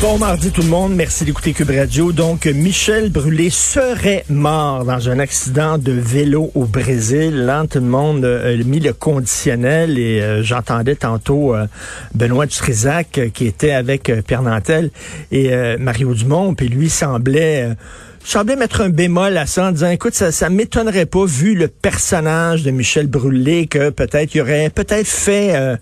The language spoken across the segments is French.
Bon mardi tout le monde, merci d'écouter Cube Radio. Donc Michel Brûlé serait mort dans un accident de vélo au Brésil. Là, tout le monde euh, a mis le conditionnel et euh, j'entendais tantôt euh, Benoît Dutrisac qui était avec Pierre Nantel et Mario Dumont, puis lui semblait semblait mettre un bémol à ça en disant, écoute, ça, ça m'étonnerait pas, vu le personnage de Michel Brûlé, que peut-être il aurait peut-être fait euh,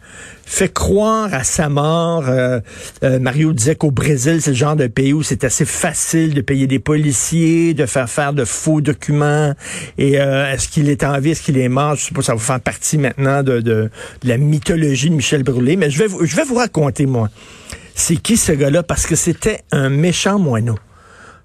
fait croire à sa mort. Euh, euh, Mario disait qu'au Brésil, c'est le genre de pays où c'est assez facile de payer des policiers, de faire faire de faux documents. Et est-ce qu'il est en vie, est-ce qu'il est mort? Je sais pas, ça va faire partie maintenant de, de, la mythologie de Michel Brûlé. Mais je vais, je vais vous raconter, moi, c'est qui ce gars-là, parce que c'était un méchant moineau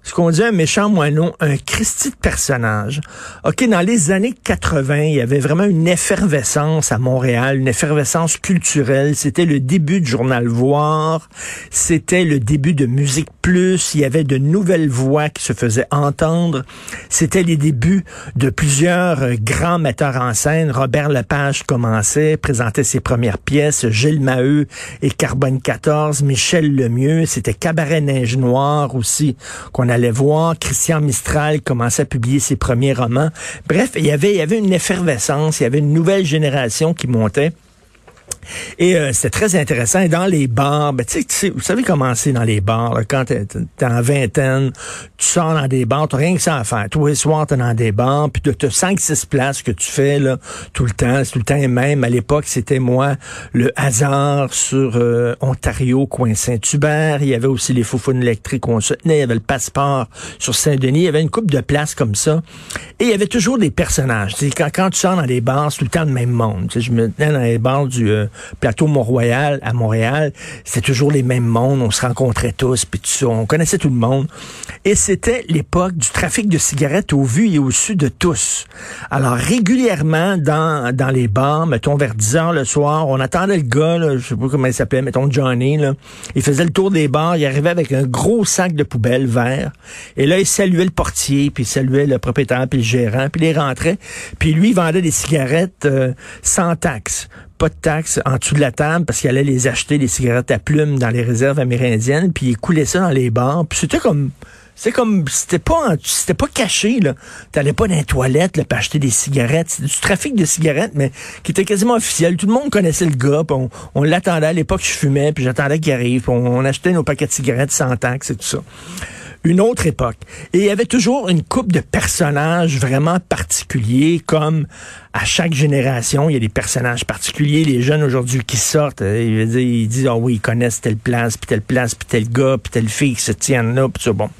ce qu'on dit un méchant moineau, un Christi de personnage. OK, dans les années 80, il y avait vraiment une effervescence à Montréal, une effervescence culturelle. C'était le début du journal Voir, c'était le début de Musique Plus, il y avait de nouvelles voix qui se faisaient entendre. C'était les débuts de plusieurs euh, grands metteurs en scène. Robert Lepage commençait, présentait ses premières pièces, Gilles Maheu et Carbone 14, Michel Lemieux, c'était Cabaret Neige Noire aussi, qu'on on allait voir. Christian Mistral commençait à publier ses premiers romans. Bref, il y avait, il y avait une effervescence, il y avait une nouvelle génération qui montait. Et euh, c'était très intéressant. Et dans les bars, ben, tu sais, vous savez comment c'est dans les bars, là, quand t'es es en vingtaine, tu sors dans des bars, t'as rien que ça à faire. Tous les soirs, t'es dans des bars, puis t'as cinq, six places que tu fais là, tout le temps. C'est tout le temps et même. À l'époque, c'était moi, le hasard sur euh, Ontario, coin Saint-Hubert. Il y avait aussi les Foufounes électriques qu'on se tenait. Il y avait le passeport sur Saint-Denis. Il y avait une coupe de places comme ça. Et il y avait toujours des personnages. Quand, quand tu sors dans des bars, c'est tout le temps le même monde. je me tenais dans les bars du... Euh, plateau Mont-Royal à Montréal, c'était toujours les mêmes mondes, on se rencontrait tous, puis tout ça, on connaissait tout le monde. Et c'était l'époque du trafic de cigarettes au vu et au su de tous. Alors régulièrement dans, dans les bars, mettons vers 10 heures le soir, on attendait le gars, là, je sais pas comment il s'appelait, mettons Johnny, là, il faisait le tour des bars, il arrivait avec un gros sac de poubelle vert, et là il saluait le portier, puis il saluait le propriétaire, puis le gérant, puis il rentrait, puis lui vendait des cigarettes euh, sans taxe pas de taxes en dessous de la table parce qu'il allait les acheter, les cigarettes à plumes dans les réserves amérindiennes, puis il coulait ça dans les bars. Puis c'était comme c'est comme c'était pas c'était pas caché là. T'allais pas dans les toilettes là, pour acheter des cigarettes. C'était du trafic de cigarettes, mais qui était quasiment officiel. Tout le monde connaissait le gars. On, on l'attendait à l'époque. Je fumais, puis j'attendais qu'il arrive. On, on, achetait nos paquets de cigarettes sans taxes et tout ça une autre époque. Et il y avait toujours une coupe de personnages vraiment particuliers, comme à chaque génération, il y a des personnages particuliers. Les jeunes aujourd'hui qui sortent, euh, ils, disent, ah oui, ils connaissent telle place, puis telle place, puis tel gars, puis telle fille qui se tiennent là, puis ça, bon.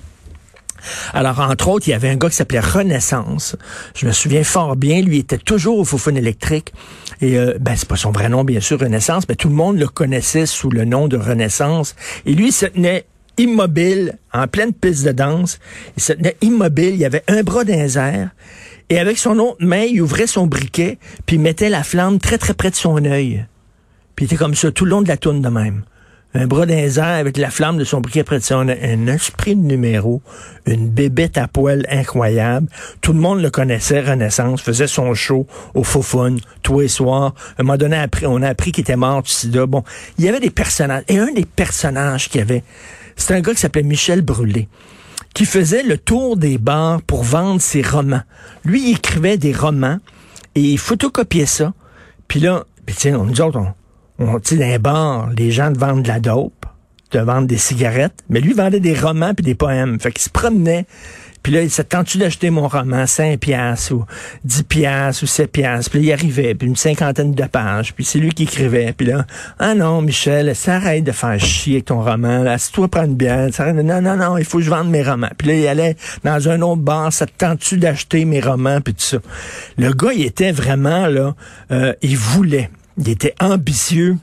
Alors, entre autres, il y avait un gars qui s'appelait Renaissance. Je me souviens fort bien, lui était toujours au Foufoune électrique. Et euh, ben, c'est pas son vrai nom, bien sûr, Renaissance, mais tout le monde le connaissait sous le nom de Renaissance. Et lui, il se tenait immobile, en pleine piste de danse. Il se tenait immobile, il avait un bras d'un et avec son autre main, il ouvrait son briquet, puis il mettait la flamme très très près de son œil. Puis il était comme ça tout le long de la tourne de même. Un bras d'un avec la flamme de son briquet près de son œil. Un esprit de numéro, une bébête à poil incroyable. Tout le monde le connaissait, Renaissance, faisait son show au fun tous les soirs. À un moment donné, on a appris qu'il était mort du sida. Bon, il y avait des personnages. Et un des personnages qu'il y avait, c'est un gars qui s'appelait Michel Brûlé qui faisait le tour des bars pour vendre ses romans. Lui, il écrivait des romans et il photocopiait ça. Puis là, puis tiens, nous autres, on, on dans les bars, les gens te vendent de la dope, te vendent des cigarettes, mais lui, vendait des romans puis des poèmes. Fait qu'il se promenait puis là, il s'est tentu d'acheter mon roman 5 piastres ou 10 piastres ou 7 piastres. Puis il arrivait, puis une cinquantaine de pages. Puis c'est lui qui écrivait. Puis là, ah non, Michel, ça arrête de faire chier ton roman. Là, si toi prendre bien, ça arrête non, non, non, il faut que je vende mes romans. Puis là, il allait dans un autre bar, ça tentu d'acheter mes romans, puis tout ça. Le gars, il était vraiment, là, euh, il voulait. Il était ambitieux.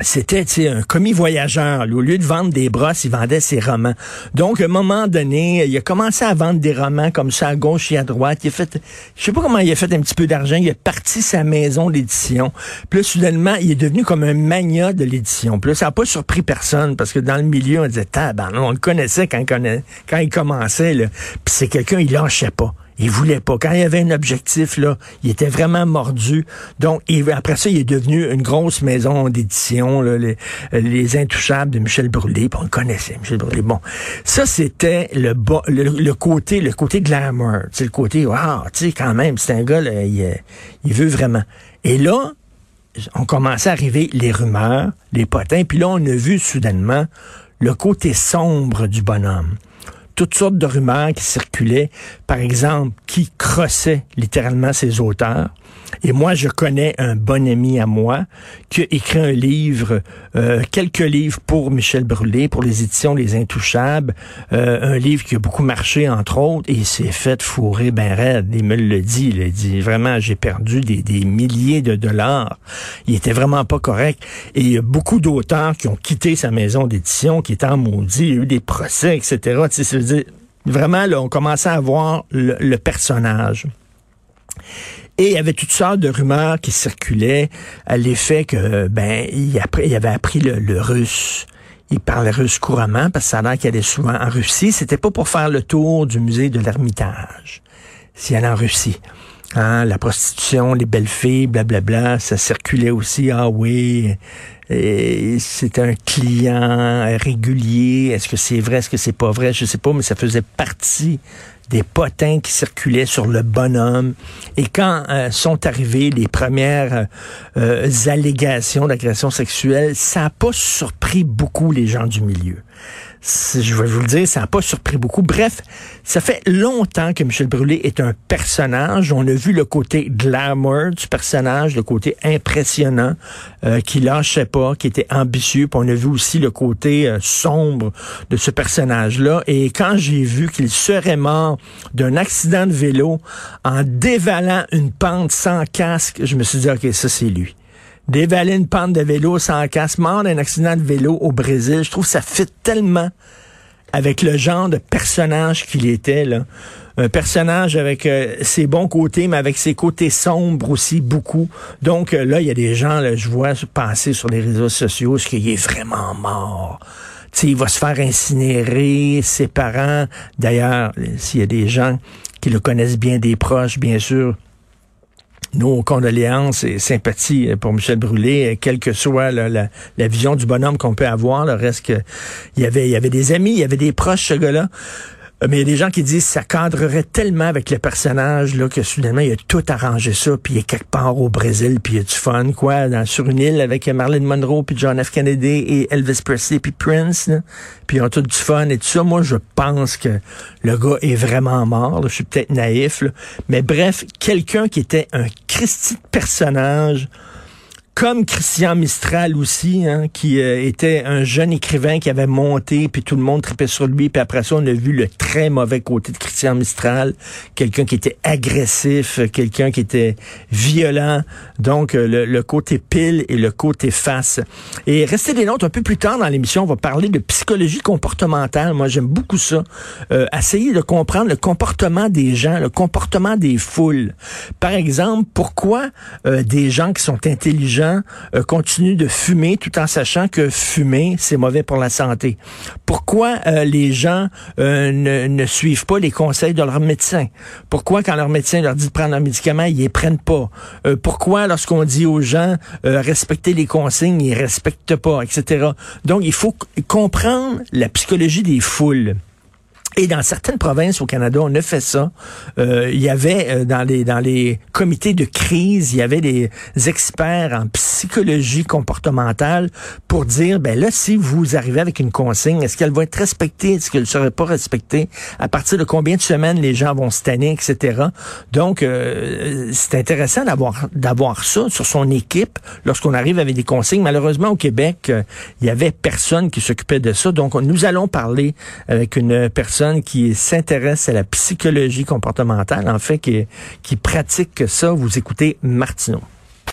C'était un commis voyageur. Au lieu de vendre des brosses, il vendait ses romans. Donc, à un moment donné, il a commencé à vendre des romans comme ça à gauche et à droite. Il a fait, je sais pas comment il a fait un petit peu d'argent. Il a parti sa maison d'édition. Là, soudainement, il est devenu comme un mania de l'édition. Puis là, ça n'a pas surpris personne parce que dans le milieu, on disait, ben, on le connaissait quand, quand il commençait. Là. Puis c'est quelqu'un, il lâchait pas. Il voulait pas. Quand il avait un objectif, là, il était vraiment mordu. Donc, après ça, il est devenu une grosse maison d'édition, les, les, Intouchables de Michel Brûlé. on le connaissait, Michel Brûlé. Bon, ça, c'était le, le, côté le côté glamour. C'est le côté, wow, tu sais, quand même, c'est un gars, il, il veut vraiment. Et là, on commençait à arriver les rumeurs, les potins, puis là, on a vu soudainement le côté sombre du bonhomme toutes sortes de rumeurs qui circulaient, par exemple, qui crossaient littéralement ses auteurs. Et moi, je connais un bon ami à moi qui a écrit un livre, euh, quelques livres pour Michel Brûlé, pour les éditions Les Intouchables, euh, un livre qui a beaucoup marché, entre autres, et il s'est fait fourrer ben raide. Il me le dit, il dit vraiment, j'ai perdu des, des, milliers de dollars. Il était vraiment pas correct. Et il y a beaucoup d'auteurs qui ont quitté sa maison d'édition, qui étaient en maudit, il y a eu des procès, etc. vraiment, on commençait à voir le personnage. Et il y avait toutes sortes de rumeurs qui circulaient à l'effet que, ben, il, il avait appris le, russe. Il parlait russe couramment parce que ça a l'air qu'il allait souvent en Russie. C'était pas pour faire le tour du musée de l'Ermitage. S'il allait en Russie. Hein, la prostitution, les belles filles, blablabla, ça circulait aussi. Ah oui, c'est un client régulier. Est-ce que c'est vrai, est-ce que c'est pas vrai? Je sais pas, mais ça faisait partie des potins qui circulaient sur le bonhomme. Et quand euh, sont arrivées les premières euh, allégations d'agression sexuelle, ça n'a pas surpris beaucoup les gens du milieu je vais vous le dire, ça n'a pas surpris beaucoup. Bref, ça fait longtemps que Michel Brûlé est un personnage. On a vu le côté glamour du personnage, le côté impressionnant, euh, qui lâchait pas, qui était ambitieux. On a vu aussi le côté euh, sombre de ce personnage-là. Et quand j'ai vu qu'il serait mort d'un accident de vélo en dévalant une pente sans casque, je me suis dit, OK, ça c'est lui dévaler une pente de vélo sans casse, mort d'un accident de vélo au Brésil. Je trouve que ça fit tellement avec le genre de personnage qu'il était. Un personnage avec euh, ses bons côtés, mais avec ses côtés sombres aussi, beaucoup. Donc euh, là, il y a des gens, là, je vois passer sur les réseaux sociaux, ce qu'il est vraiment mort. sais, il va se faire incinérer, ses parents. D'ailleurs, s'il y a des gens qui le connaissent bien, des proches, bien sûr, nos condoléances et sympathies pour Michel Brûlé, quelle que soit la, vision du bonhomme qu'on peut avoir. Le reste il y avait, il y avait des amis, il y avait des proches, ce gars-là. Euh, mais il y a des gens qui disent que ça cadrerait tellement avec le personnage là, que soudainement, il a tout arrangé ça, puis il est quelque part au Brésil, puis il a du fun, quoi, sur une île avec Marilyn Monroe, puis John F. Kennedy et Elvis Presley, puis Prince, puis ils ont tout du fun et tout ça. Moi, je pense que le gars est vraiment mort. Je suis peut-être naïf, mais bref, quelqu'un qui était un Christy personnage comme Christian Mistral aussi, hein, qui euh, était un jeune écrivain qui avait monté, puis tout le monde tripait sur lui, puis après ça, on a vu le très mauvais côté de Christian Mistral, quelqu'un qui était agressif, quelqu'un qui était violent, donc euh, le, côté pile et le côté face. Et restez des notes un peu plus tard dans l'émission, on va parler de psychologie comportementale. Moi, j'aime beaucoup ça. Euh, essayer de comprendre le comportement des gens, le comportement des foules. Par exemple, pourquoi des gens qui sont intelligents euh, continuent de fumer tout en sachant que fumer, c'est mauvais pour la santé? Pourquoi euh, les gens euh, ne, suivent pas les conseils de leur médecin? Pourquoi quand leur médecin leur dit de prendre un médicament, ils les prennent pas? pourquoi lorsqu'on dit aux gens respecter les consignes, ils respectent pas, etc. Donc, il faut comprendre la psychologie des foules. Et dans certaines provinces au Canada, on a fait ça. Euh, il y avait euh, dans les dans les comités de crise, il y avait des experts en psychologie comportementale pour dire ben là si vous arrivez avec une consigne, est-ce qu'elle va être respectée, est-ce qu'elle ne serait pas respectée? À partir de combien de semaines les gens vont se tanner, etc. Donc euh, c'est intéressant d'avoir d'avoir ça sur son équipe lorsqu'on arrive avec des consignes. Malheureusement au Québec, il y avait personne qui s'occupait de ça. Donc nous allons parler avec une qui s'intéresse à la psychologie comportementale, en fait, qui, qui pratique ça. Vous écoutez Martineau.